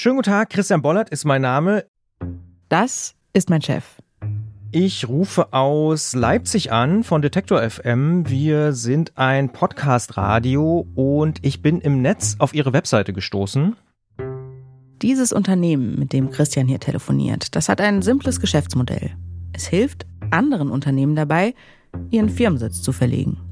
Schönen guten Tag, Christian Bollert ist mein Name. Das ist mein Chef. Ich rufe aus Leipzig an von Detektor FM. Wir sind ein Podcast-Radio und ich bin im Netz auf Ihre Webseite gestoßen. Dieses Unternehmen, mit dem Christian hier telefoniert, das hat ein simples Geschäftsmodell. Es hilft anderen Unternehmen dabei, ihren Firmensitz zu verlegen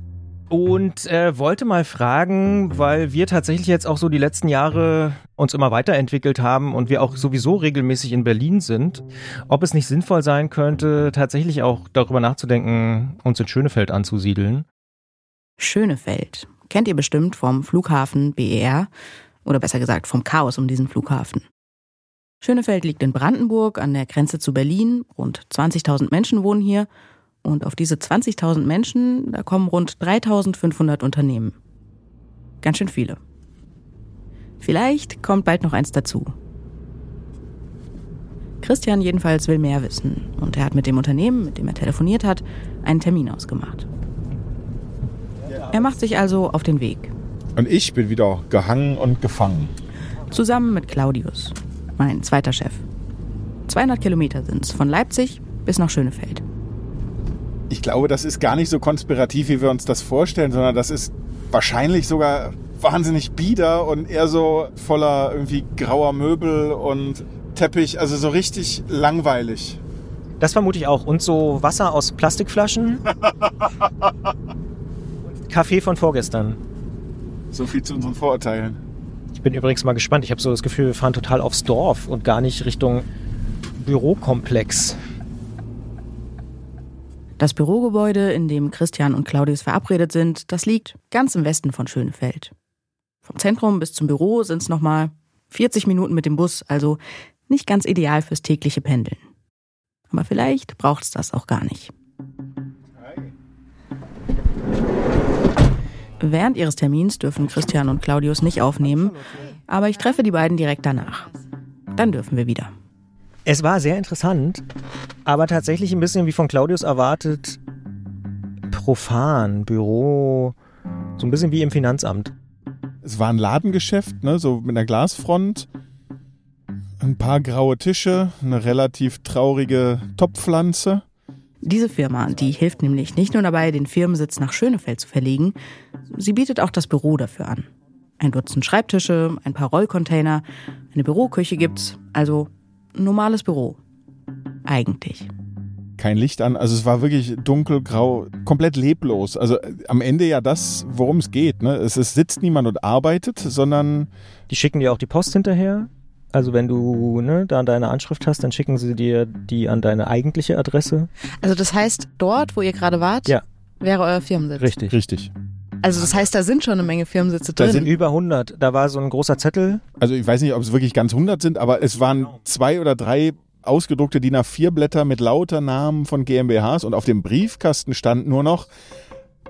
und äh, wollte mal fragen, weil wir tatsächlich jetzt auch so die letzten Jahre uns immer weiterentwickelt haben und wir auch sowieso regelmäßig in Berlin sind, ob es nicht sinnvoll sein könnte, tatsächlich auch darüber nachzudenken, uns in Schönefeld anzusiedeln. Schönefeld kennt ihr bestimmt vom Flughafen BER oder besser gesagt vom Chaos um diesen Flughafen. Schönefeld liegt in Brandenburg an der Grenze zu Berlin, rund 20.000 Menschen wohnen hier und auf diese 20.000 Menschen, da kommen rund 3.500 Unternehmen. Ganz schön viele. Vielleicht kommt bald noch eins dazu. Christian jedenfalls will mehr wissen und er hat mit dem Unternehmen, mit dem er telefoniert hat, einen Termin ausgemacht. Er macht sich also auf den Weg. Und ich bin wieder gehangen und gefangen. Zusammen mit Claudius, mein zweiter Chef. 200 Kilometer sind es von Leipzig bis nach Schönefeld ich glaube, das ist gar nicht so konspirativ, wie wir uns das vorstellen, sondern das ist wahrscheinlich sogar wahnsinnig bieder und eher so voller irgendwie grauer Möbel und Teppich, also so richtig langweilig. Das vermute ich auch. Und so Wasser aus Plastikflaschen. Kaffee von vorgestern. So viel zu unseren Vorurteilen. Ich bin übrigens mal gespannt. Ich habe so das Gefühl, wir fahren total aufs Dorf und gar nicht Richtung Bürokomplex. Das Bürogebäude, in dem Christian und Claudius verabredet sind, das liegt ganz im Westen von Schönefeld. Vom Zentrum bis zum Büro sind es nochmal 40 Minuten mit dem Bus, also nicht ganz ideal fürs tägliche Pendeln. Aber vielleicht braucht es das auch gar nicht. Während ihres Termins dürfen Christian und Claudius nicht aufnehmen, aber ich treffe die beiden direkt danach. Dann dürfen wir wieder. Es war sehr interessant, aber tatsächlich ein bisschen wie von Claudius erwartet, profan, Büro, so ein bisschen wie im Finanzamt. Es war ein Ladengeschäft, ne, so mit einer Glasfront, ein paar graue Tische, eine relativ traurige Topfpflanze. Diese Firma, die hilft nämlich nicht nur dabei, den Firmensitz nach Schönefeld zu verlegen, sie bietet auch das Büro dafür an. Ein Dutzend Schreibtische, ein paar Rollcontainer, eine Büroküche gibt's, also normales Büro. Eigentlich. Kein Licht an, also es war wirklich dunkelgrau, komplett leblos. Also äh, am Ende ja das, worum es geht. Ne? Es, es sitzt niemand und arbeitet, sondern. Die schicken dir auch die Post hinterher. Also wenn du ne, da deine Anschrift hast, dann schicken sie dir die an deine eigentliche Adresse. Also das heißt, dort, wo ihr gerade wart, ja. wäre euer Firmensitz. Richtig. Richtig. Also das heißt, da sind schon eine Menge Firmensitze drin. Da sind über 100. Da war so ein großer Zettel. Also ich weiß nicht, ob es wirklich ganz 100 sind, aber es waren zwei oder drei ausgedruckte DIN A4 Blätter mit lauter Namen von GmbHs und auf dem Briefkasten stand nur noch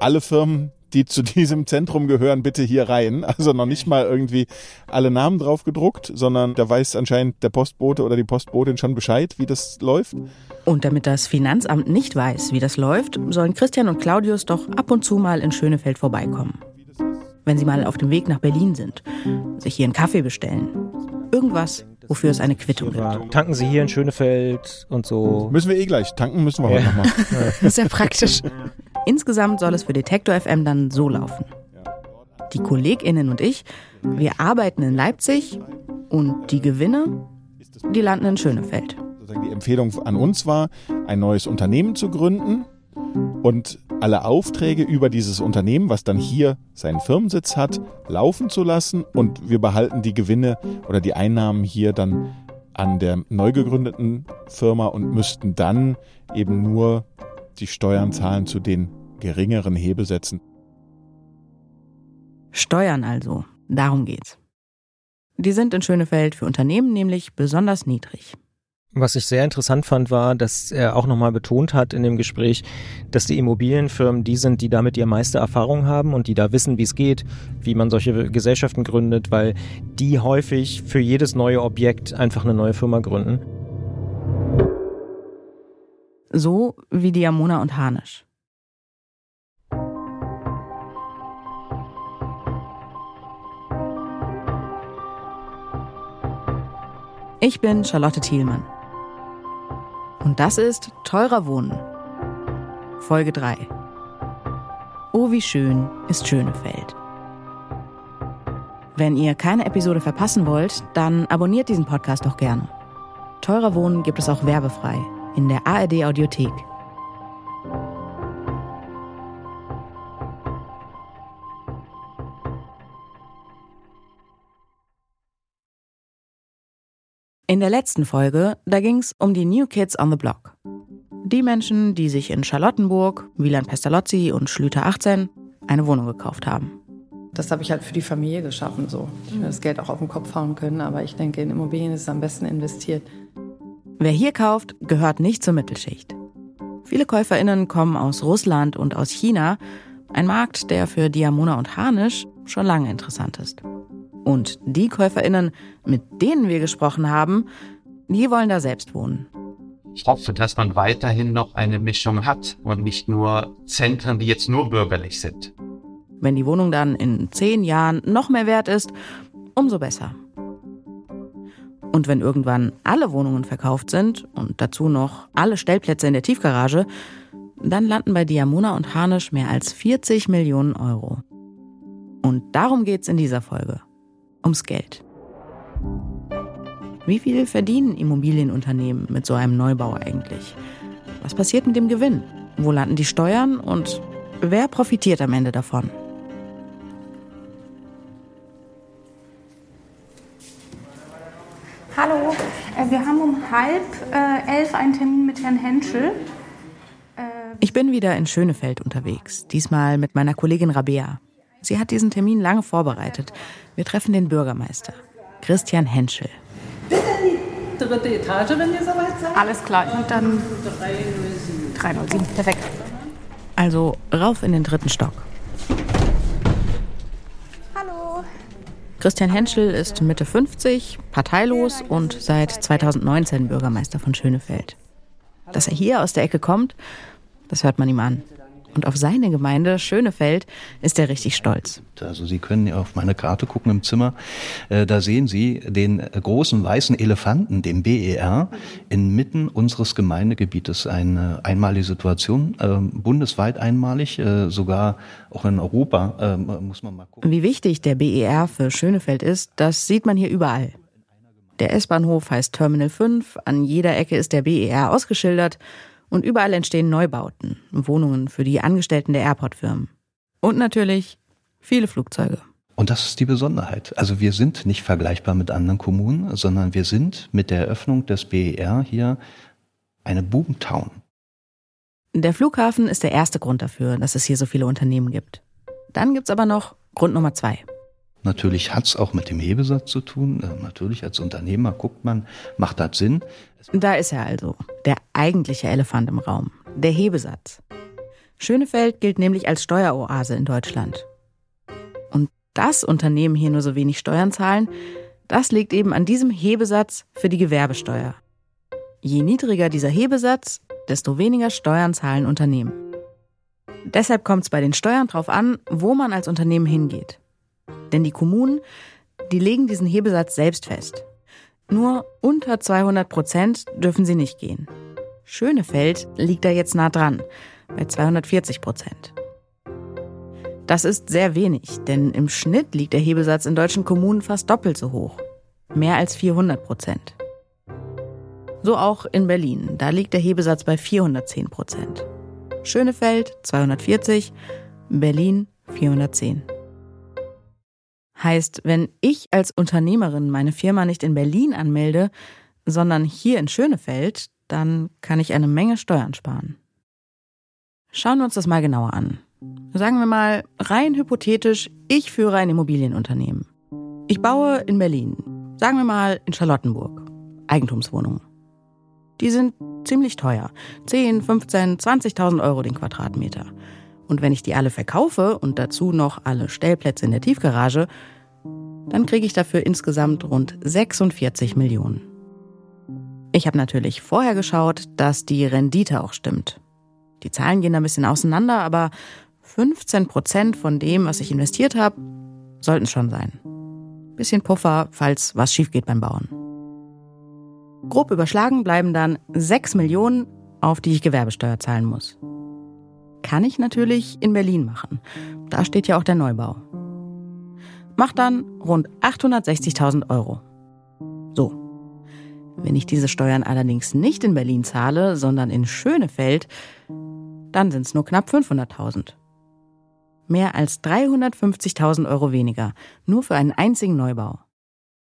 alle Firmen, die zu diesem Zentrum gehören, bitte hier rein. Also noch nicht mal irgendwie alle Namen drauf gedruckt, sondern da weiß anscheinend der Postbote oder die Postbotin schon Bescheid, wie das läuft. Und damit das Finanzamt nicht weiß, wie das läuft, sollen Christian und Claudius doch ab und zu mal in Schönefeld vorbeikommen. Wenn sie mal auf dem Weg nach Berlin sind, sich hier einen Kaffee bestellen. Irgendwas, wofür es eine Quittung gibt. Tanken Sie hier in Schönefeld und so. Müssen wir eh gleich. Tanken müssen wir ja. heute nochmal. Das ist ja praktisch. Insgesamt soll es für Detektor FM dann so laufen. Die KollegInnen und ich, wir arbeiten in Leipzig und die Gewinne, die landen in Schönefeld. Die Empfehlung an uns war, ein neues Unternehmen zu gründen und alle Aufträge über dieses Unternehmen, was dann hier seinen Firmensitz hat, laufen zu lassen und wir behalten die Gewinne oder die Einnahmen hier dann an der neu gegründeten Firma und müssten dann eben nur die Steuern zahlen zu den geringeren Hebesätzen. Steuern also, darum geht's. Die sind in Schönefeld für Unternehmen nämlich besonders niedrig. Was ich sehr interessant fand, war, dass er auch nochmal betont hat in dem Gespräch, dass die Immobilienfirmen die sind, die damit die meiste Erfahrung haben und die da wissen, wie es geht, wie man solche Gesellschaften gründet, weil die häufig für jedes neue Objekt einfach eine neue Firma gründen. So wie Diamona und Harnisch. Ich bin Charlotte Thielmann. Und das ist Teurer Wohnen. Folge 3. Oh, wie schön ist Schönefeld. Wenn ihr keine Episode verpassen wollt, dann abonniert diesen Podcast doch gerne. Teurer Wohnen gibt es auch werbefrei in der ARD Audiothek. In der letzten Folge, da ging es um die New Kids on the Block. Die Menschen, die sich in Charlottenburg, Wieland Pestalozzi und Schlüter 18 eine Wohnung gekauft haben. Das habe ich halt für die Familie geschaffen so. Ich will das Geld auch auf den Kopf hauen können, aber ich denke, in Immobilien ist es am besten investiert. Wer hier kauft, gehört nicht zur Mittelschicht. Viele KäuferInnen kommen aus Russland und aus China, ein Markt, der für Diamona und Harnisch schon lange interessant ist. Und die KäuferInnen, mit denen wir gesprochen haben, die wollen da selbst wohnen. Ich hoffe, dass man weiterhin noch eine Mischung hat und nicht nur Zentren, die jetzt nur bürgerlich sind. Wenn die Wohnung dann in zehn Jahren noch mehr wert ist, umso besser. Und wenn irgendwann alle Wohnungen verkauft sind und dazu noch alle Stellplätze in der Tiefgarage, dann landen bei Diamona und Harnisch mehr als 40 Millionen Euro. Und darum geht's in dieser Folge ums Geld. Wie viel verdienen Immobilienunternehmen mit so einem Neubau eigentlich? Was passiert mit dem Gewinn? Wo landen die Steuern und wer profitiert am Ende davon? Hallo, äh, wir haben um halb äh, elf einen Termin mit Herrn Henschel. Ich bin wieder in Schönefeld unterwegs, diesmal mit meiner Kollegin Rabea. Sie hat diesen Termin lange vorbereitet. Wir treffen den Bürgermeister, Christian Henschel. Bitte in die dritte Etage, wenn ihr soweit seid. Alles klar, und dann 307. Perfekt. Also rauf in den dritten Stock. Hallo. Christian Henschel ist Mitte 50, parteilos und seit 2019 Bürgermeister von Schönefeld. Dass er hier aus der Ecke kommt, das hört man ihm an. Und auf seine Gemeinde Schönefeld ist er richtig stolz. Also Sie können auf meine Karte gucken im Zimmer. Äh, da sehen Sie den großen weißen Elefanten, den BER, inmitten unseres Gemeindegebietes. Eine einmalige Situation, äh, bundesweit einmalig, äh, sogar auch in Europa muss man mal gucken. Wie wichtig der BER für Schönefeld ist, das sieht man hier überall. Der S-Bahnhof heißt Terminal 5, an jeder Ecke ist der BER ausgeschildert und überall entstehen Neubauten, Wohnungen für die Angestellten der Airport-Firmen. Und natürlich viele Flugzeuge. Und das ist die Besonderheit. Also wir sind nicht vergleichbar mit anderen Kommunen, sondern wir sind mit der Eröffnung des BER hier eine Boomtown. Der Flughafen ist der erste Grund dafür, dass es hier so viele Unternehmen gibt. Dann gibt's aber noch Grund Nummer zwei. Natürlich hat es auch mit dem Hebesatz zu tun. Äh, natürlich als Unternehmer guckt man, macht das Sinn. Da ist er also, der eigentliche Elefant im Raum, der Hebesatz. Schönefeld gilt nämlich als Steueroase in Deutschland. Und dass Unternehmen hier nur so wenig Steuern zahlen, das liegt eben an diesem Hebesatz für die Gewerbesteuer. Je niedriger dieser Hebesatz, desto weniger Steuern zahlen Unternehmen. Deshalb kommt es bei den Steuern drauf an, wo man als Unternehmen hingeht. Denn die Kommunen, die legen diesen Hebesatz selbst fest. Nur unter 200 Prozent dürfen sie nicht gehen. Schönefeld liegt da jetzt nah dran, bei 240 Prozent. Das ist sehr wenig, denn im Schnitt liegt der Hebesatz in deutschen Kommunen fast doppelt so hoch. Mehr als 400 Prozent. So auch in Berlin, da liegt der Hebesatz bei 410 Prozent. Schönefeld 240, Berlin 410. Heißt, wenn ich als Unternehmerin meine Firma nicht in Berlin anmelde, sondern hier in Schönefeld, dann kann ich eine Menge Steuern sparen. Schauen wir uns das mal genauer an. Sagen wir mal, rein hypothetisch, ich führe ein Immobilienunternehmen. Ich baue in Berlin, sagen wir mal in Charlottenburg, Eigentumswohnungen. Die sind ziemlich teuer. 10, 15, 20.000 Euro den Quadratmeter. Und wenn ich die alle verkaufe und dazu noch alle Stellplätze in der Tiefgarage, dann kriege ich dafür insgesamt rund 46 Millionen. Ich habe natürlich vorher geschaut, dass die Rendite auch stimmt. Die Zahlen gehen da ein bisschen auseinander, aber 15 Prozent von dem, was ich investiert habe, sollten es schon sein. Bisschen Puffer, falls was schief geht beim Bauen. Grob überschlagen bleiben dann 6 Millionen, auf die ich Gewerbesteuer zahlen muss. Kann ich natürlich in Berlin machen. Da steht ja auch der Neubau. Macht dann rund 860.000 Euro. So. Wenn ich diese Steuern allerdings nicht in Berlin zahle, sondern in Schönefeld, dann sind es nur knapp 500.000. Mehr als 350.000 Euro weniger, nur für einen einzigen Neubau.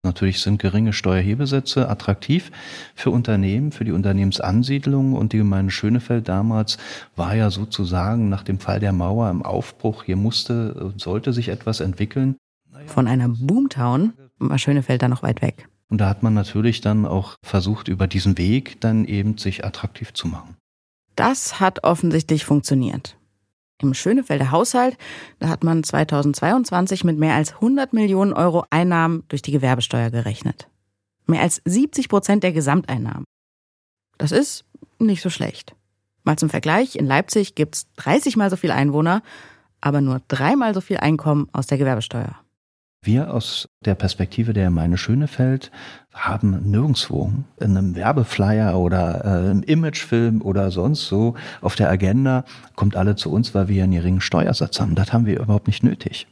Natürlich sind geringe Steuerhebesätze attraktiv für Unternehmen, für die Unternehmensansiedlung und die Gemeinde Schönefeld damals war ja sozusagen nach dem Fall der Mauer im Aufbruch. Hier musste und sollte sich etwas entwickeln. Von einer Boomtown war Schönefeld da noch weit weg. Und da hat man natürlich dann auch versucht, über diesen Weg dann eben sich attraktiv zu machen. Das hat offensichtlich funktioniert. Im Schönefelder Haushalt, da hat man 2022 mit mehr als 100 Millionen Euro Einnahmen durch die Gewerbesteuer gerechnet. Mehr als 70 Prozent der Gesamteinnahmen. Das ist nicht so schlecht. Mal zum Vergleich, in Leipzig gibt's 30 mal so viel Einwohner, aber nur dreimal so viel Einkommen aus der Gewerbesteuer. Wir aus der Perspektive der Gemeinde Schönefeld haben nirgendwo in einem Werbeflyer oder äh, im Imagefilm oder sonst so auf der Agenda, kommt alle zu uns, weil wir einen geringen Steuersatz haben. Das haben wir überhaupt nicht nötig.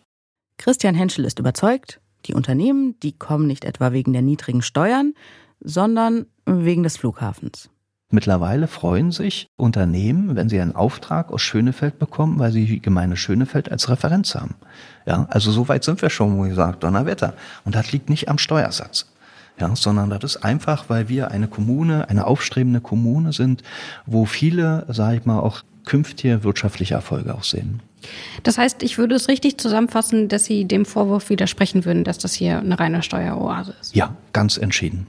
Christian Henschel ist überzeugt, die Unternehmen, die kommen nicht etwa wegen der niedrigen Steuern, sondern wegen des Flughafens. Mittlerweile freuen sich Unternehmen, wenn sie einen Auftrag aus Schönefeld bekommen, weil sie die Gemeinde Schönefeld als Referenz haben. Ja, also so weit sind wir schon, wo ich sage, Donnerwetter. Und das liegt nicht am Steuersatz. Ja, sondern das ist einfach, weil wir eine Kommune, eine aufstrebende Kommune sind, wo viele, sage ich mal, auch künftige wirtschaftliche Erfolge auch sehen. Das heißt, ich würde es richtig zusammenfassen, dass Sie dem Vorwurf widersprechen würden, dass das hier eine reine Steueroase ist. Ja, ganz entschieden.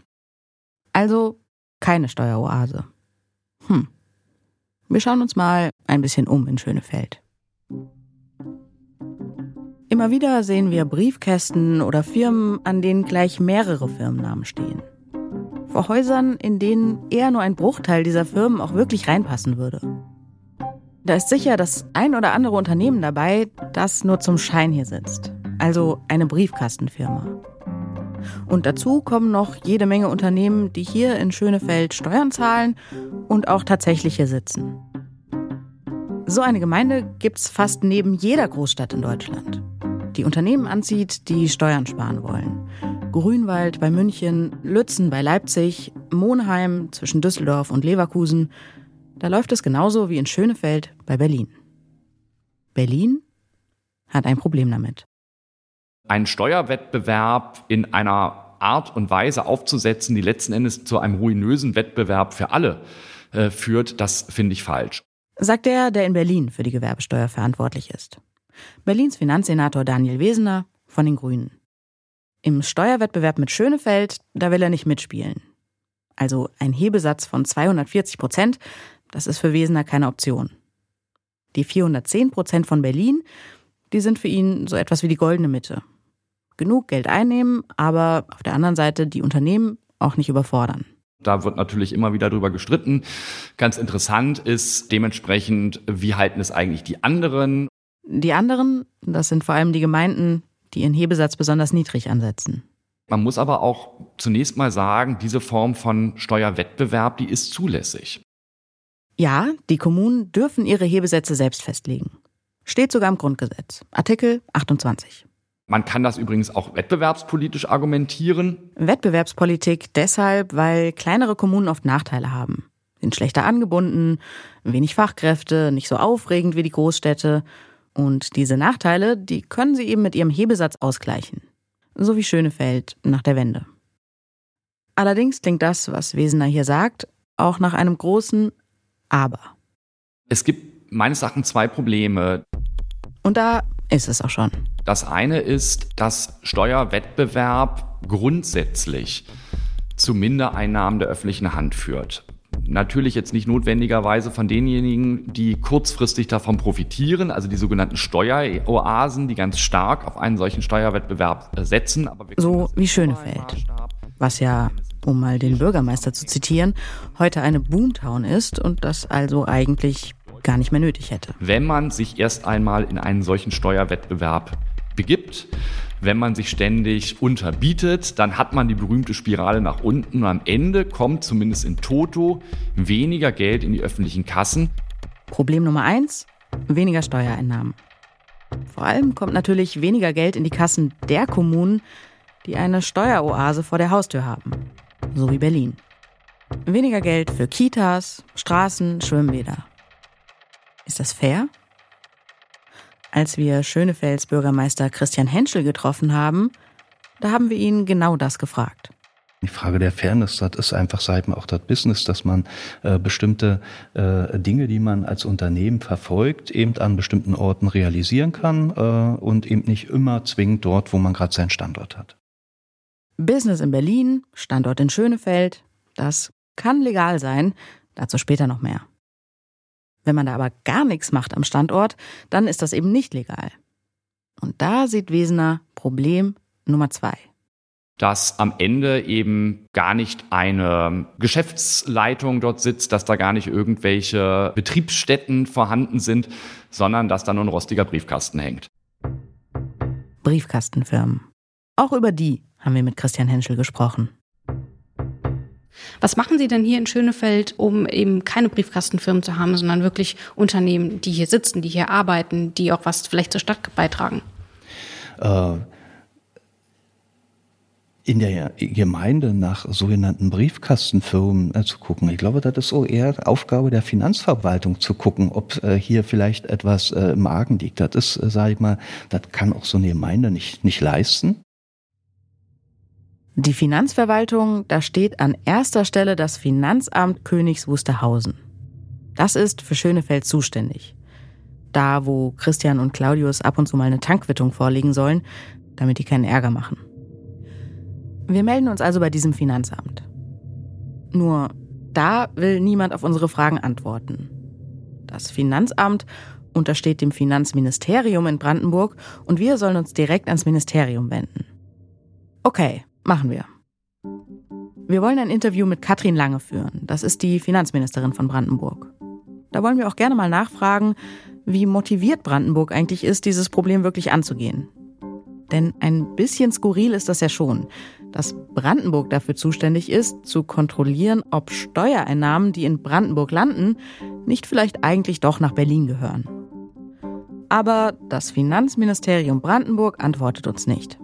Also keine Steueroase. Hm. Wir schauen uns mal ein bisschen um in Schönefeld. Immer wieder sehen wir Briefkästen oder Firmen, an denen gleich mehrere Firmennamen stehen. Vor Häusern, in denen eher nur ein Bruchteil dieser Firmen auch wirklich reinpassen würde. Da ist sicher das ein oder andere Unternehmen dabei, das nur zum Schein hier sitzt. Also eine Briefkastenfirma. Und dazu kommen noch jede Menge Unternehmen, die hier in Schönefeld Steuern zahlen und auch tatsächlich hier sitzen. So eine Gemeinde gibt's fast neben jeder Großstadt in Deutschland. Die Unternehmen anzieht, die Steuern sparen wollen. Grünwald bei München, Lützen bei Leipzig, Monheim zwischen Düsseldorf und Leverkusen. Da läuft es genauso wie in Schönefeld bei Berlin. Berlin hat ein Problem damit einen Steuerwettbewerb in einer Art und Weise aufzusetzen, die letzten Endes zu einem ruinösen Wettbewerb für alle äh, führt, das finde ich falsch. Sagt der, der in Berlin für die Gewerbesteuer verantwortlich ist. Berlins Finanzsenator Daniel Wesener von den Grünen. Im Steuerwettbewerb mit Schönefeld, da will er nicht mitspielen. Also ein Hebesatz von 240 Prozent, das ist für Wesener keine Option. Die 410 Prozent von Berlin, die sind für ihn so etwas wie die goldene Mitte genug Geld einnehmen, aber auf der anderen Seite die Unternehmen auch nicht überfordern. Da wird natürlich immer wieder drüber gestritten. Ganz interessant ist dementsprechend, wie halten es eigentlich die anderen? Die anderen, das sind vor allem die Gemeinden, die ihren Hebesatz besonders niedrig ansetzen. Man muss aber auch zunächst mal sagen, diese Form von Steuerwettbewerb, die ist zulässig. Ja, die Kommunen dürfen ihre Hebesätze selbst festlegen. Steht sogar im Grundgesetz. Artikel 28. Man kann das übrigens auch wettbewerbspolitisch argumentieren. Wettbewerbspolitik deshalb, weil kleinere Kommunen oft Nachteile haben. Sind schlechter angebunden, wenig Fachkräfte, nicht so aufregend wie die Großstädte. Und diese Nachteile, die können sie eben mit ihrem Hebesatz ausgleichen. So wie Schönefeld nach der Wende. Allerdings klingt das, was Wesener hier sagt, auch nach einem großen Aber. Es gibt meines Erachtens zwei Probleme. Und da ist es auch schon. Das eine ist, dass Steuerwettbewerb grundsätzlich zu Mindereinnahmen der öffentlichen Hand führt. Natürlich jetzt nicht notwendigerweise von denjenigen, die kurzfristig davon profitieren, also die sogenannten Steueroasen, die ganz stark auf einen solchen Steuerwettbewerb setzen. so wie Schönefeld, was ja, um mal den Bürgermeister zu zitieren, heute eine Boomtown ist und das also eigentlich gar nicht mehr nötig hätte. Wenn man sich erst einmal in einen solchen Steuerwettbewerb begibt. Wenn man sich ständig unterbietet, dann hat man die berühmte Spirale nach unten und am Ende kommt zumindest in Toto weniger Geld in die öffentlichen Kassen. Problem Nummer eins, weniger Steuereinnahmen. Vor allem kommt natürlich weniger Geld in die Kassen der Kommunen, die eine Steueroase vor der Haustür haben, so wie Berlin. Weniger Geld für Kitas, Straßen, Schwimmbäder. Ist das fair? Als wir Schönefelds Bürgermeister Christian Henschel getroffen haben, da haben wir ihn genau das gefragt. Die Frage der Fairness, das ist einfach seit auch das Business, dass man äh, bestimmte äh, Dinge, die man als Unternehmen verfolgt, eben an bestimmten Orten realisieren kann äh, und eben nicht immer zwingend dort, wo man gerade seinen Standort hat. Business in Berlin, Standort in Schönefeld, das kann legal sein, dazu später noch mehr. Wenn man da aber gar nichts macht am Standort, dann ist das eben nicht legal. Und da sieht Wesener Problem Nummer zwei dass am Ende eben gar nicht eine Geschäftsleitung dort sitzt, dass da gar nicht irgendwelche Betriebsstätten vorhanden sind, sondern dass da nur ein rostiger Briefkasten hängt. Briefkastenfirmen. Auch über die haben wir mit Christian Henschel gesprochen. Was machen Sie denn hier in Schönefeld, um eben keine Briefkastenfirmen zu haben, sondern wirklich Unternehmen, die hier sitzen, die hier arbeiten, die auch was vielleicht zur Stadt beitragen? Äh, in der Gemeinde nach sogenannten Briefkastenfirmen äh, zu gucken. Ich glaube, das ist so eher Aufgabe der Finanzverwaltung zu gucken, ob äh, hier vielleicht etwas im Argen liegt. Das ist, sage ich mal, das kann auch so eine Gemeinde nicht, nicht leisten. Die Finanzverwaltung, da steht an erster Stelle das Finanzamt Königs Wusterhausen. Das ist für Schönefeld zuständig. Da, wo Christian und Claudius ab und zu mal eine Tankquittung vorlegen sollen, damit die keinen Ärger machen. Wir melden uns also bei diesem Finanzamt. Nur da will niemand auf unsere Fragen antworten. Das Finanzamt untersteht dem Finanzministerium in Brandenburg und wir sollen uns direkt ans Ministerium wenden. Okay, machen wir. Wir wollen ein Interview mit Katrin Lange führen. Das ist die Finanzministerin von Brandenburg. Da wollen wir auch gerne mal nachfragen, wie motiviert Brandenburg eigentlich ist, dieses Problem wirklich anzugehen. Denn ein bisschen skurril ist das ja schon dass Brandenburg dafür zuständig ist, zu kontrollieren, ob Steuereinnahmen, die in Brandenburg landen, nicht vielleicht eigentlich doch nach Berlin gehören. Aber das Finanzministerium Brandenburg antwortet uns nicht.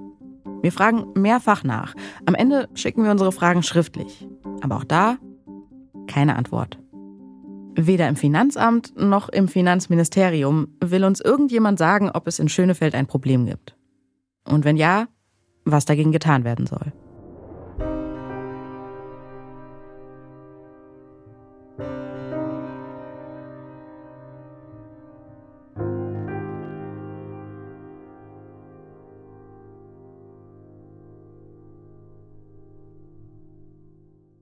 Wir fragen mehrfach nach. Am Ende schicken wir unsere Fragen schriftlich. Aber auch da keine Antwort. Weder im Finanzamt noch im Finanzministerium will uns irgendjemand sagen, ob es in Schönefeld ein Problem gibt. Und wenn ja, was dagegen getan werden soll.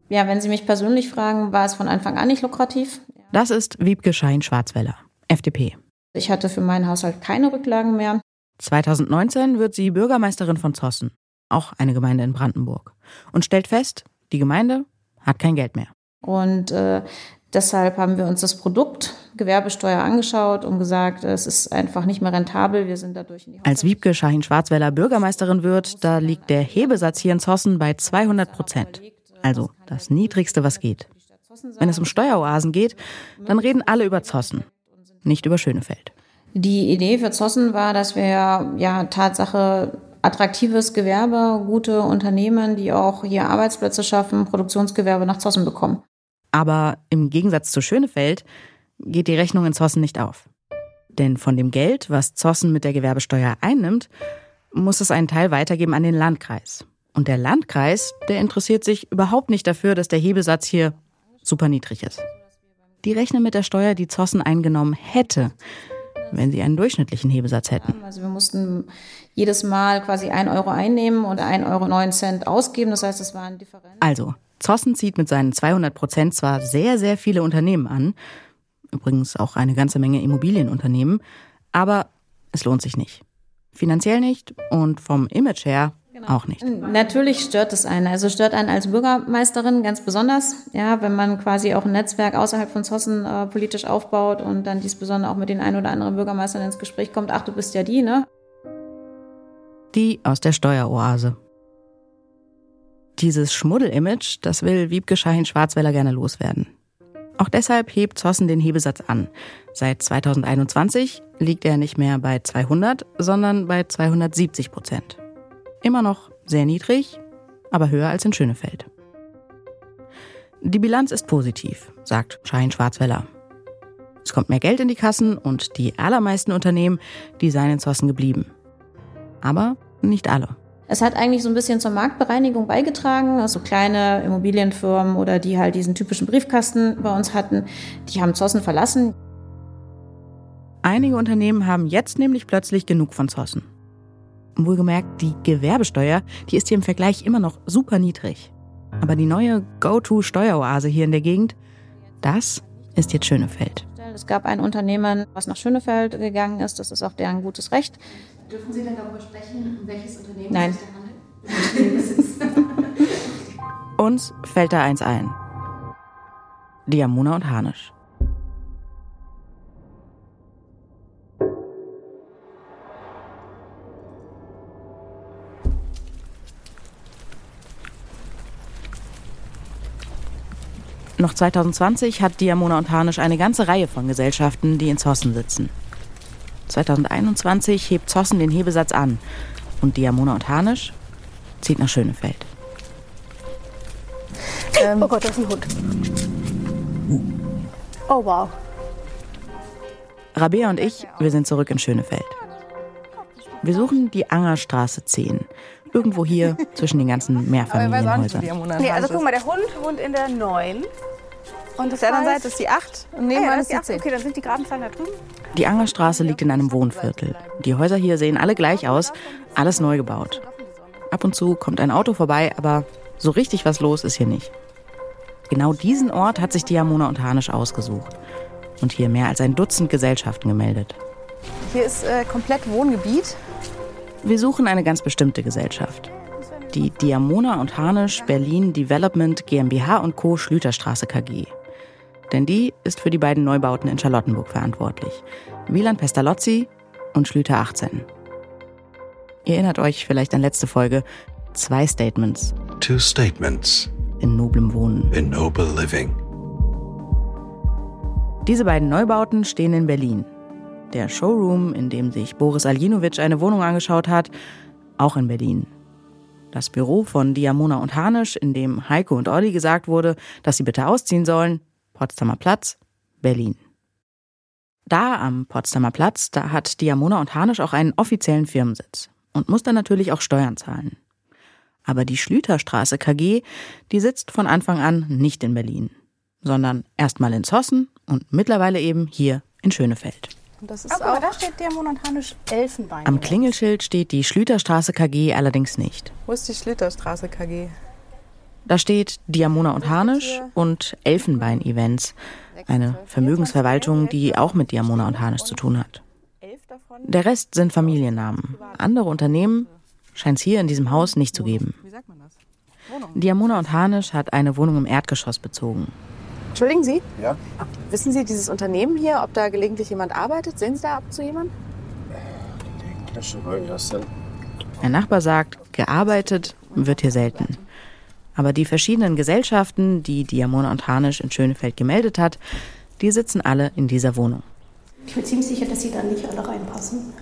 Ja, wenn Sie mich persönlich fragen, war es von Anfang an nicht lukrativ. Das ist Wiebke Schein-Schwarzweller, FDP. Ich hatte für meinen Haushalt keine Rücklagen mehr. 2019 wird sie Bürgermeisterin von Zossen, auch eine Gemeinde in Brandenburg, und stellt fest, die Gemeinde hat kein Geld mehr. Und äh, deshalb haben wir uns das Produkt Gewerbesteuer angeschaut und gesagt, es ist einfach nicht mehr rentabel. Wir sind dadurch in die Als Wiebke Schahin-Schwarzwälder Bürgermeisterin wird, da liegt der Hebesatz hier in Zossen bei 200 Prozent. Also das Niedrigste, was geht. Wenn es um Steueroasen geht, dann reden alle über Zossen, nicht über Schönefeld. Die Idee für Zossen war, dass wir ja Tatsache attraktives Gewerbe, gute Unternehmen, die auch hier Arbeitsplätze schaffen, Produktionsgewerbe nach Zossen bekommen. Aber im Gegensatz zu Schönefeld geht die Rechnung in Zossen nicht auf. Denn von dem Geld, was Zossen mit der Gewerbesteuer einnimmt, muss es einen Teil weitergeben an den Landkreis. Und der Landkreis, der interessiert sich überhaupt nicht dafür, dass der Hebesatz hier super niedrig ist. Die rechnen mit der Steuer, die Zossen eingenommen hätte, wenn sie einen durchschnittlichen Hebesatz hätten. Also wir mussten jedes Mal quasi 1 Euro einnehmen und 1,09 Euro Cent ausgeben. Das heißt, es war ein Differenz. Also, Zossen zieht mit seinen 200 Prozent zwar sehr, sehr viele Unternehmen an, übrigens auch eine ganze Menge Immobilienunternehmen, aber es lohnt sich nicht. Finanziell nicht und vom Image her Genau. Auch nicht. Natürlich stört es einen. Also stört einen als Bürgermeisterin ganz besonders, ja, wenn man quasi auch ein Netzwerk außerhalb von Zossen äh, politisch aufbaut und dann dies besonders auch mit den ein oder anderen Bürgermeistern ins Gespräch kommt. Ach, du bist ja die, ne? Die aus der Steueroase. Dieses Schmuddel-Image, das will Wiebke Schahin-Schwarzweller gerne loswerden. Auch deshalb hebt Zossen den Hebesatz an. Seit 2021 liegt er nicht mehr bei 200, sondern bei 270 Prozent. Immer noch sehr niedrig, aber höher als in Schönefeld. Die Bilanz ist positiv, sagt Schein Schwarzweller. Es kommt mehr Geld in die Kassen und die allermeisten Unternehmen, die seien in Zossen geblieben. Aber nicht alle. Es hat eigentlich so ein bisschen zur Marktbereinigung beigetragen. Also kleine Immobilienfirmen oder die halt diesen typischen Briefkasten bei uns hatten, die haben Zossen verlassen. Einige Unternehmen haben jetzt nämlich plötzlich genug von Zossen. Wohlgemerkt, die Gewerbesteuer, die ist hier im Vergleich immer noch super niedrig. Aber die neue Go-To-Steueroase hier in der Gegend, das ist jetzt Schönefeld. Es gab ein Unternehmen, was nach Schönefeld gegangen ist. Das ist auch deren gutes Recht. Dürfen Sie denn darüber sprechen, um welches Unternehmen Nein. es sich da handelt? Uns fällt da eins ein. Diamona und Hanisch. Noch 2020 hat Diamona und Hanisch eine ganze Reihe von Gesellschaften, die in Zossen sitzen. 2021 hebt Zossen den Hebesatz an und Diamona und Hanisch zieht nach Schönefeld. Ähm, oh Gott, das ist ein Hund. Oh wow. Rabea und ich, wir sind zurück in Schönefeld. Wir suchen die Angerstraße 10. Irgendwo hier zwischen den ganzen Mehrfamilienhäusern. Nee, also guck mal, der Hund wohnt in der 9. Und Auf der anderen Seite ist die 8 und Ah, nebenan ja, das ist die 10. Okay, dann sind die geraden Zahlen da drüben. Die Angerstraße liegt in einem Wohnviertel. Die Häuser hier sehen alle gleich aus, alles neu gebaut. Ab und zu kommt ein Auto vorbei, aber so richtig was los ist hier nicht. Genau diesen Ort hat sich Diamona und Hanisch ausgesucht und hier mehr als ein Dutzend Gesellschaften gemeldet. Hier ist äh, komplett Wohngebiet. Wir suchen eine ganz bestimmte Gesellschaft. Die Diamona und Hanisch Berlin Development GmbH Co. Schlüterstraße KG. Denn die ist für die beiden Neubauten in Charlottenburg verantwortlich. Wieland Pestalozzi und Schlüter 18. Ihr erinnert euch vielleicht an letzte Folge. Zwei Statements Two statements in noblem Wohnen. in noble living. Diese beiden Neubauten stehen in Berlin. Der Showroom, in dem sich Boris Aljinovic eine Wohnung angeschaut hat, auch in Berlin. Das Büro von Diamona und Hanisch, in dem Heiko und Olli gesagt wurde, dass sie bitte ausziehen sollen, Potsdamer Platz, Berlin. Da am Potsdamer Platz, da hat Diamona und Hanisch auch einen offiziellen Firmensitz und muss dann natürlich auch Steuern zahlen. Aber die Schlüterstraße KG, die sitzt von Anfang an nicht in Berlin, sondern erstmal in Zossen und mittlerweile eben hier in Schönefeld. Das Oh, ist mal, auch. da steht der Monatanisch Elfenbein. Am Klingelschild steht die Schlüterstraße KG allerdings nicht. Wo ist die Schlüterstraße KG? Da steht Diamona und Hanisch und Elfenbein Events, eine Vermögensverwaltung, die auch mit Diamona und Hanisch zu tun hat. Der Rest sind Familiennamen. Andere Unternehmen scheint es hier in diesem Haus nicht zu geben. Diamona und Hanisch hat eine Wohnung im Erdgeschoss bezogen. Entschuldigen Sie? Ja? Wissen Sie dieses Unternehmen hier, ob da gelegentlich jemand arbeitet? Sehen Sie da ab zu jemand? Ein Nachbar sagt, gearbeitet wird hier selten. Aber die verschiedenen Gesellschaften, die Diamona und Hanisch in Schönefeld gemeldet hat, die sitzen alle in dieser Wohnung. Ich bin ziemlich sicher, dass sie da nicht alle reinpassen.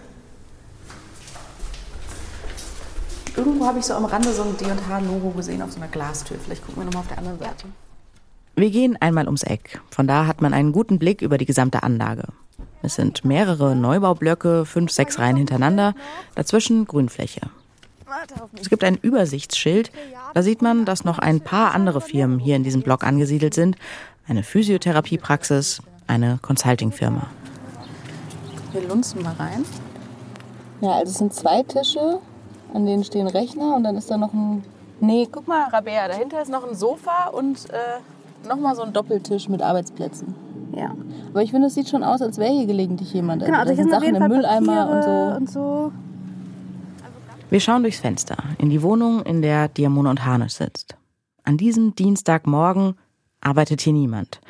Irgendwo habe ich so am Rande so ein D&H-Logo gesehen auf so einer Glastür. Vielleicht gucken wir nochmal auf der anderen Seite. Wir gehen einmal ums Eck. Von da hat man einen guten Blick über die gesamte Anlage. Es sind mehrere Neubaublöcke, fünf, sechs Reihen hintereinander, dazwischen Grünfläche. Es gibt ein Übersichtsschild, da sieht man, dass noch ein paar andere Firmen hier in diesem Block angesiedelt sind. Eine Physiotherapiepraxis, eine Consultingfirma. Wir lunzen mal rein. Ja, also es sind zwei Tische, an denen stehen Rechner und dann ist da noch ein. Nee, guck mal, Rabea, dahinter ist noch ein Sofa und äh, nochmal so ein Doppeltisch mit Arbeitsplätzen. Ja. Aber ich finde, es sieht schon aus, als wäre hier gelegentlich jemand. Genau, also da hier sind Sachen im Mülleimer und so. und so. Wir schauen durchs Fenster in die Wohnung, in der Diamona und Hanisch sitzt. An diesem Dienstagmorgen arbeitet hier niemand.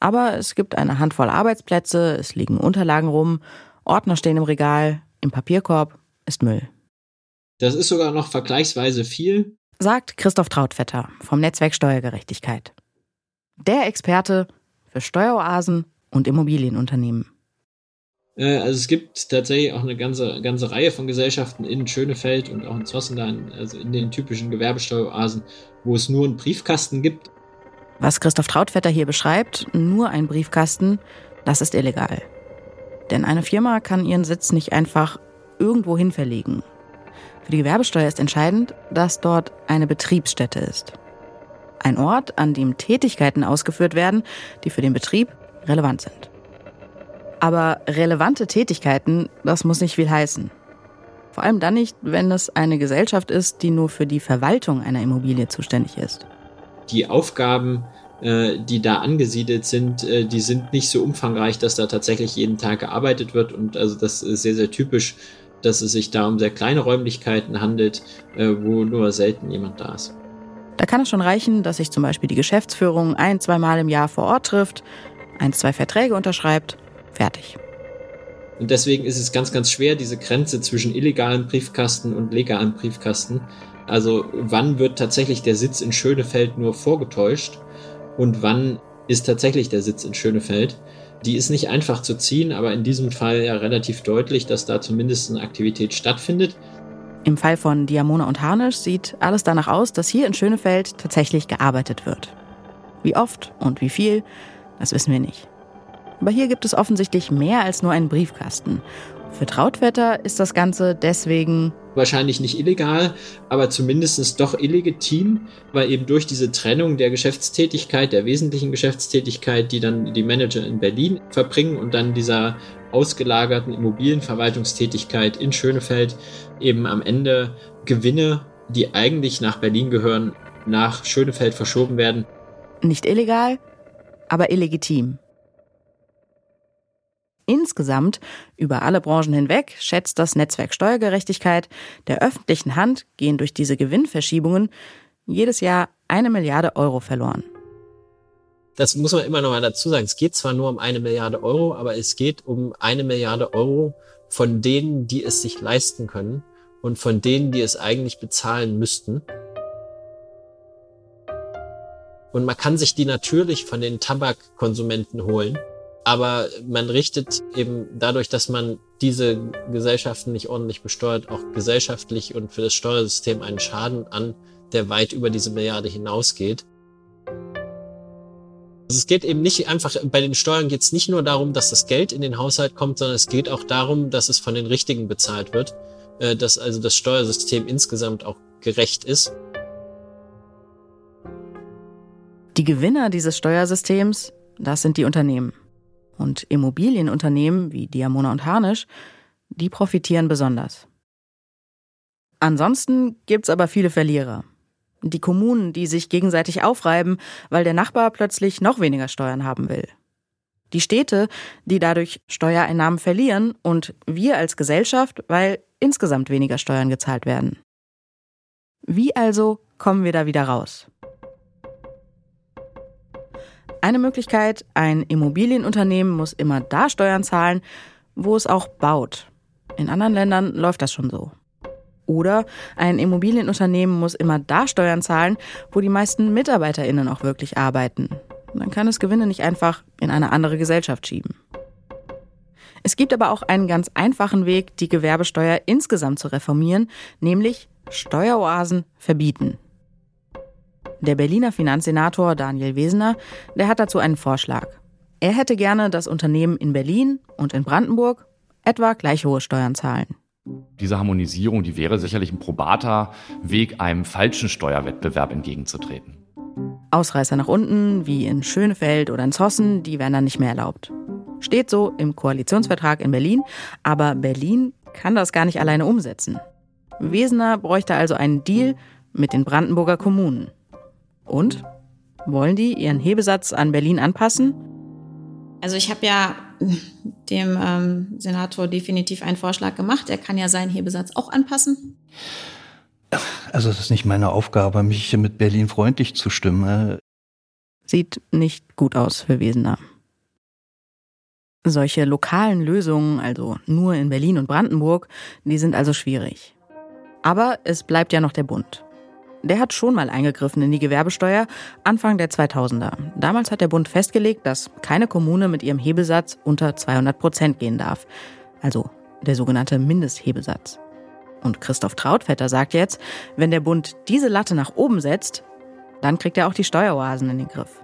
Aber es gibt eine Handvoll Arbeitsplätze, es liegen Unterlagen rum, Ordner stehen im Regal, im Papierkorb ist Müll. Das ist sogar noch vergleichsweise viel. Sagt Christoph Trautvetter vom Netzwerk Steuergerechtigkeit. Der Experte für Steueroasen und Immobilienunternehmen. Äh, also es gibt tatsächlich auch eine ganze, ganze Reihe von Gesellschaften in Schönefeld und auch in Zossenlein, also in den typischen Gewerbesteueroasen, wo es nur einen Briefkasten gibt. Was Christoph Trautvetter hier beschreibt, nur ein Briefkasten, das ist illegal. Denn eine Firma kann ihren Sitz nicht einfach irgendwo hin verlegen. Für die Gewerbesteuer ist entscheidend, dass dort eine Betriebsstätte ist. Ein Ort, an dem Tätigkeiten ausgeführt werden, die für den Betrieb relevant sind. Aber relevante Tätigkeiten, das muss nicht viel heißen. Vor allem dann nicht, wenn es eine Gesellschaft ist, die nur für die Verwaltung einer Immobilie zuständig ist. Die Aufgaben, äh, die da angesiedelt sind, äh, die sind nicht so umfangreich, dass da tatsächlich jeden Tag gearbeitet wird. Und also das ist sehr, sehr typisch, dass es sich da um sehr kleine Räumlichkeiten handelt, äh, wo nur selten jemand da ist. Da kann es schon reichen, dass sich zum Beispiel die Geschäftsführung ein, zweimal im Jahr vor Ort trifft, ein, zwei Verträge unterschreibt, fertig. Und deswegen ist es ganz, ganz schwer, diese Grenze zwischen illegalen Briefkasten und legalen Briefkasten. Also wann wird tatsächlich der Sitz in Schönefeld nur vorgetäuscht und wann ist tatsächlich der Sitz in Schönefeld? Die ist nicht einfach zu ziehen, aber in diesem Fall ja relativ deutlich, dass da zumindest eine Aktivität stattfindet. Im Fall von Diamona und Harnisch sieht alles danach aus, dass hier in Schönefeld tatsächlich gearbeitet wird. Wie oft und wie viel, das wissen wir nicht. Aber hier gibt es offensichtlich mehr als nur einen Briefkasten. Für Trautwetter ist das Ganze deswegen wahrscheinlich nicht illegal, aber zumindest doch illegitim, weil eben durch diese Trennung der Geschäftstätigkeit, der wesentlichen Geschäftstätigkeit, die dann die Manager in Berlin verbringen und dann dieser ausgelagerten Immobilienverwaltungstätigkeit in Schönefeld eben am Ende Gewinne, die eigentlich nach Berlin gehören, nach Schönefeld verschoben werden. Nicht illegal, aber illegitim. Insgesamt, über alle Branchen hinweg, schätzt das Netzwerk Steuergerechtigkeit, der öffentlichen Hand gehen durch diese Gewinnverschiebungen jedes Jahr eine Milliarde Euro verloren. Das muss man immer noch mal dazu sagen. Es geht zwar nur um eine Milliarde Euro, aber es geht um eine Milliarde Euro von denen, die es sich leisten können und von denen, die es eigentlich bezahlen müssten. Und man kann sich die natürlich von den Tabakkonsumenten holen. Aber man richtet eben dadurch, dass man diese Gesellschaften nicht ordentlich besteuert, auch gesellschaftlich und für das Steuersystem einen Schaden an, der weit über diese Milliarde hinausgeht. Also es geht eben nicht einfach, bei den Steuern geht es nicht nur darum, dass das Geld in den Haushalt kommt, sondern es geht auch darum, dass es von den Richtigen bezahlt wird, äh, dass also das Steuersystem insgesamt auch gerecht ist. Die Gewinner dieses Steuersystems, das sind die Unternehmen. Und Immobilienunternehmen wie Diamona und Harnisch, die profitieren besonders. Ansonsten gibt's aber viele Verlierer. Die Kommunen, die sich gegenseitig aufreiben, weil der Nachbar plötzlich noch weniger Steuern haben will. Die Städte, die dadurch Steuereinnahmen verlieren und wir als Gesellschaft, weil insgesamt weniger Steuern gezahlt werden. Wie also kommen wir da wieder raus? Eine Möglichkeit, ein Immobilienunternehmen muss immer da Steuern zahlen, wo es auch baut. In anderen Ländern läuft das schon so. Oder ein Immobilienunternehmen muss immer da Steuern zahlen, wo die meisten MitarbeiterInnen auch wirklich arbeiten. Dann kann es Gewinne nicht einfach in eine andere Gesellschaft schieben. Es gibt aber auch einen ganz einfachen Weg, die Gewerbesteuer insgesamt zu reformieren, nämlich Steueroasen verbieten. Der Berliner Finanzsenator Daniel Wesener, der hat dazu einen Vorschlag. Er hätte gerne, dass Unternehmen in Berlin und in Brandenburg etwa gleich hohe Steuern zahlen. Diese Harmonisierung, die wäre sicherlich ein probater Weg, einem falschen Steuerwettbewerb entgegenzutreten. Ausreißer nach unten, wie in Schönefeld oder in Zossen, die werden dann nicht mehr erlaubt. Steht so im Koalitionsvertrag in Berlin, aber Berlin kann das gar nicht alleine umsetzen. Wesener bräuchte also einen Deal mit den Brandenburger Kommunen. Und? Wollen die ihren Hebesatz an Berlin anpassen? Also ich habe ja dem ähm, Senator definitiv einen Vorschlag gemacht. Er kann ja seinen Hebesatz auch anpassen. Also es ist nicht meine Aufgabe, mich mit Berlin freundlich zu stimmen. Sieht nicht gut aus für Wesener. Solche lokalen Lösungen, also nur in Berlin und Brandenburg, die sind also schwierig. Aber es bleibt ja noch der Bund. Der hat schon mal eingegriffen in die Gewerbesteuer Anfang der 2000er. Damals hat der Bund festgelegt, dass keine Kommune mit ihrem Hebesatz unter 200 Prozent gehen darf. Also der sogenannte Mindesthebesatz. Und Christoph Trautvetter sagt jetzt, wenn der Bund diese Latte nach oben setzt, dann kriegt er auch die Steueroasen in den Griff.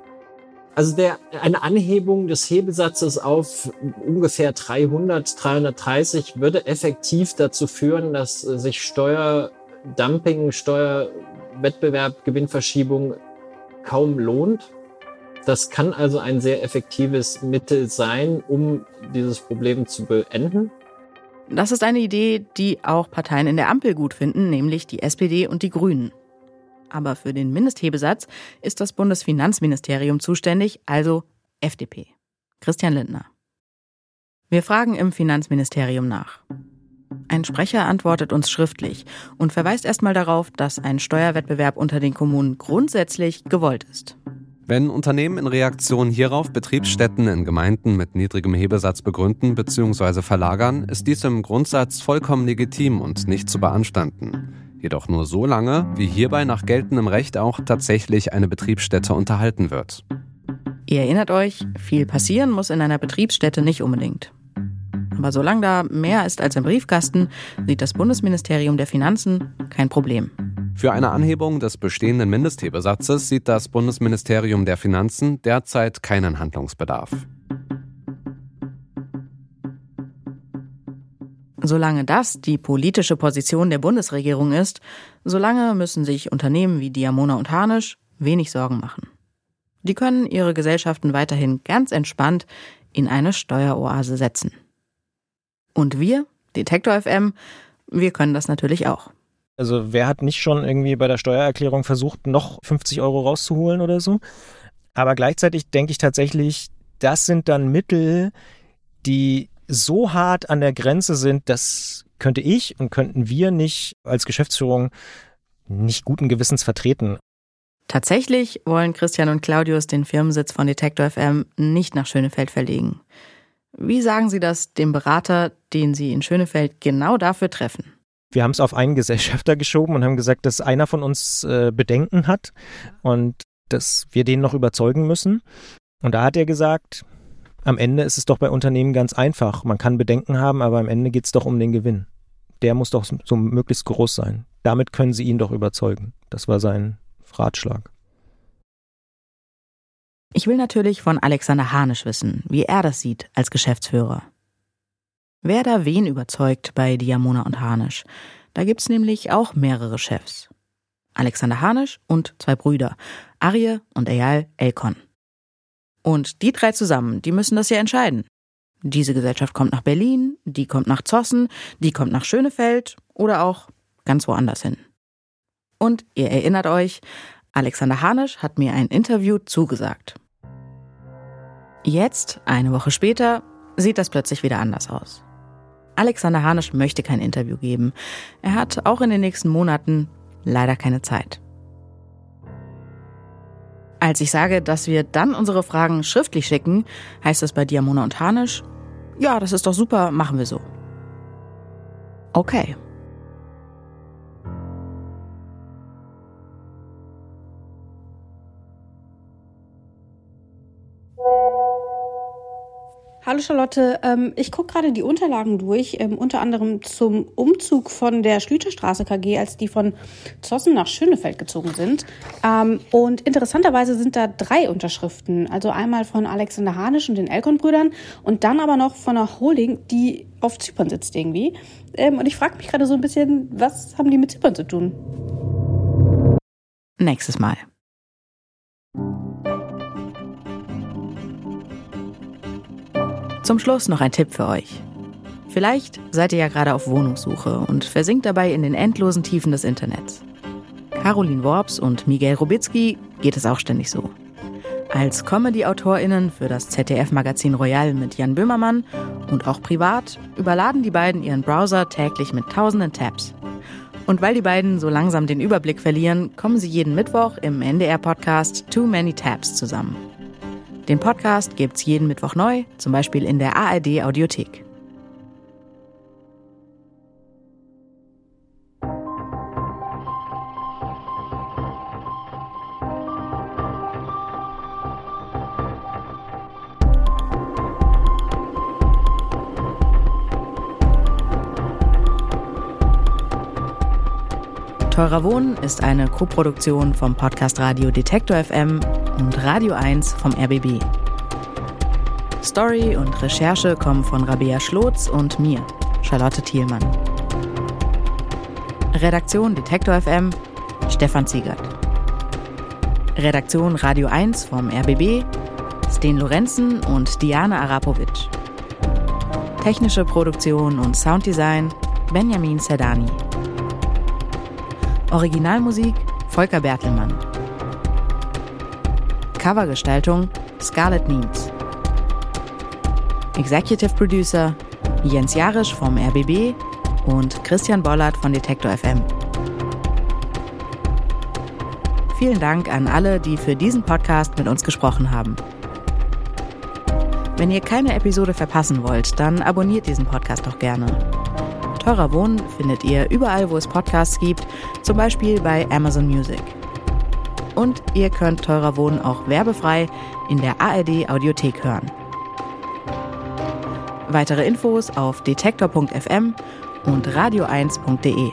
Also der, eine Anhebung des Hebelsatzes auf ungefähr 300, 330 würde effektiv dazu führen, dass sich Steuerdumping, Steuerwettbewerb, Gewinnverschiebung kaum lohnt. Das kann also ein sehr effektives Mittel sein, um dieses Problem zu beenden. Das ist eine Idee, die auch Parteien in der Ampel gut finden, nämlich die SPD und die Grünen. Aber für den Mindesthebesatz ist das Bundesfinanzministerium zuständig, also FDP. Christian Lindner. Wir fragen im Finanzministerium nach. Ein Sprecher antwortet uns schriftlich und verweist erstmal darauf, dass ein Steuerwettbewerb unter den Kommunen grundsätzlich gewollt ist. Wenn Unternehmen in Reaktion hierauf Betriebsstätten in Gemeinden mit niedrigem Hebesatz begründen bzw. verlagern, ist dies im Grundsatz vollkommen legitim und nicht zu beanstanden jedoch nur so lange, wie hierbei nach geltendem Recht auch tatsächlich eine Betriebsstätte unterhalten wird. Ihr erinnert euch, viel passieren muss in einer Betriebsstätte nicht unbedingt. Aber solange da mehr ist als im Briefkasten, sieht das Bundesministerium der Finanzen kein Problem. Für eine Anhebung des bestehenden Mindesthebesatzes sieht das Bundesministerium der Finanzen derzeit keinen Handlungsbedarf. Solange das die politische Position der Bundesregierung ist, solange müssen sich Unternehmen wie Diamona und Harnisch wenig Sorgen machen. Die können ihre Gesellschaften weiterhin ganz entspannt in eine Steueroase setzen. Und wir, Detektor FM, wir können das natürlich auch. Also wer hat nicht schon irgendwie bei der Steuererklärung versucht, noch 50 Euro rauszuholen oder so? Aber gleichzeitig denke ich tatsächlich, das sind dann Mittel, die so hart an der Grenze sind, das könnte ich und könnten wir nicht als Geschäftsführung nicht guten Gewissens vertreten. Tatsächlich wollen Christian und Claudius den Firmensitz von Detektor FM nicht nach Schönefeld verlegen. Wie sagen Sie das dem Berater, den Sie in Schönefeld genau dafür treffen? Wir haben es auf einen Gesellschafter geschoben und haben gesagt, dass einer von uns äh, Bedenken hat und dass wir den noch überzeugen müssen. Und da hat er gesagt, am Ende ist es doch bei Unternehmen ganz einfach. Man kann Bedenken haben, aber am Ende geht es doch um den Gewinn. Der muss doch so möglichst groß sein. Damit können Sie ihn doch überzeugen. Das war sein Ratschlag. Ich will natürlich von Alexander Hanisch wissen, wie er das sieht als Geschäftsführer. Wer da wen überzeugt bei Diamona und Hanisch? Da gibt's nämlich auch mehrere Chefs. Alexander Hanisch und zwei Brüder, Arje und Eyal Elkon. Und die drei zusammen, die müssen das ja entscheiden. Diese Gesellschaft kommt nach Berlin, die kommt nach Zossen, die kommt nach Schönefeld oder auch ganz woanders hin. Und ihr erinnert euch, Alexander Hanisch hat mir ein Interview zugesagt. Jetzt, eine Woche später, sieht das plötzlich wieder anders aus. Alexander Hanisch möchte kein Interview geben. Er hat auch in den nächsten Monaten leider keine Zeit. Als ich sage, dass wir dann unsere Fragen schriftlich schicken, heißt es bei Diamona und Hanisch, ja, das ist doch super, machen wir so. Okay. Hallo Charlotte, ähm, ich gucke gerade die Unterlagen durch, ähm, unter anderem zum Umzug von der Schlüterstraße KG, als die von Zossen nach Schönefeld gezogen sind. Ähm, und interessanterweise sind da drei Unterschriften, also einmal von Alexander Hanisch und den Elkon-Brüdern und dann aber noch von einer Holding, die auf Zypern sitzt irgendwie. Ähm, und ich frage mich gerade so ein bisschen, was haben die mit Zypern zu tun? Nächstes Mal. Zum Schluss noch ein Tipp für euch. Vielleicht seid ihr ja gerade auf Wohnungssuche und versinkt dabei in den endlosen Tiefen des Internets. Caroline Worps und Miguel Rubitzky geht es auch ständig so. Als Comedy-AutorInnen für das ZDF-Magazin Royal mit Jan Böhmermann und auch privat überladen die beiden ihren Browser täglich mit tausenden Tabs. Und weil die beiden so langsam den Überblick verlieren, kommen sie jeden Mittwoch im NDR-Podcast Too Many Tabs zusammen. Den Podcast gibt's jeden Mittwoch neu, zum Beispiel in der ARD Audiothek. Teurer Wohnen ist eine Koproduktion vom Podcast Radio Detektor FM und Radio 1 vom RBB. Story und Recherche kommen von Rabea Schlotz und mir, Charlotte Thielmann. Redaktion Detektor FM, Stefan Ziegert. Redaktion Radio 1 vom RBB, Sten Lorenzen und Diana Arapovic. Technische Produktion und Sounddesign Benjamin Sedani. Originalmusik Volker Bertelmann. Covergestaltung Scarlett Niens. Executive Producer Jens Jarisch vom RBB und Christian Bollert von Detektor FM. Vielen Dank an alle, die für diesen Podcast mit uns gesprochen haben. Wenn ihr keine Episode verpassen wollt, dann abonniert diesen Podcast doch gerne. Teurer Wohnen findet ihr überall, wo es Podcasts gibt, zum Beispiel bei Amazon Music. Und ihr könnt Teurer Wohnen auch werbefrei in der ARD Audiothek hören. Weitere Infos auf detektor.fm und radio1.de.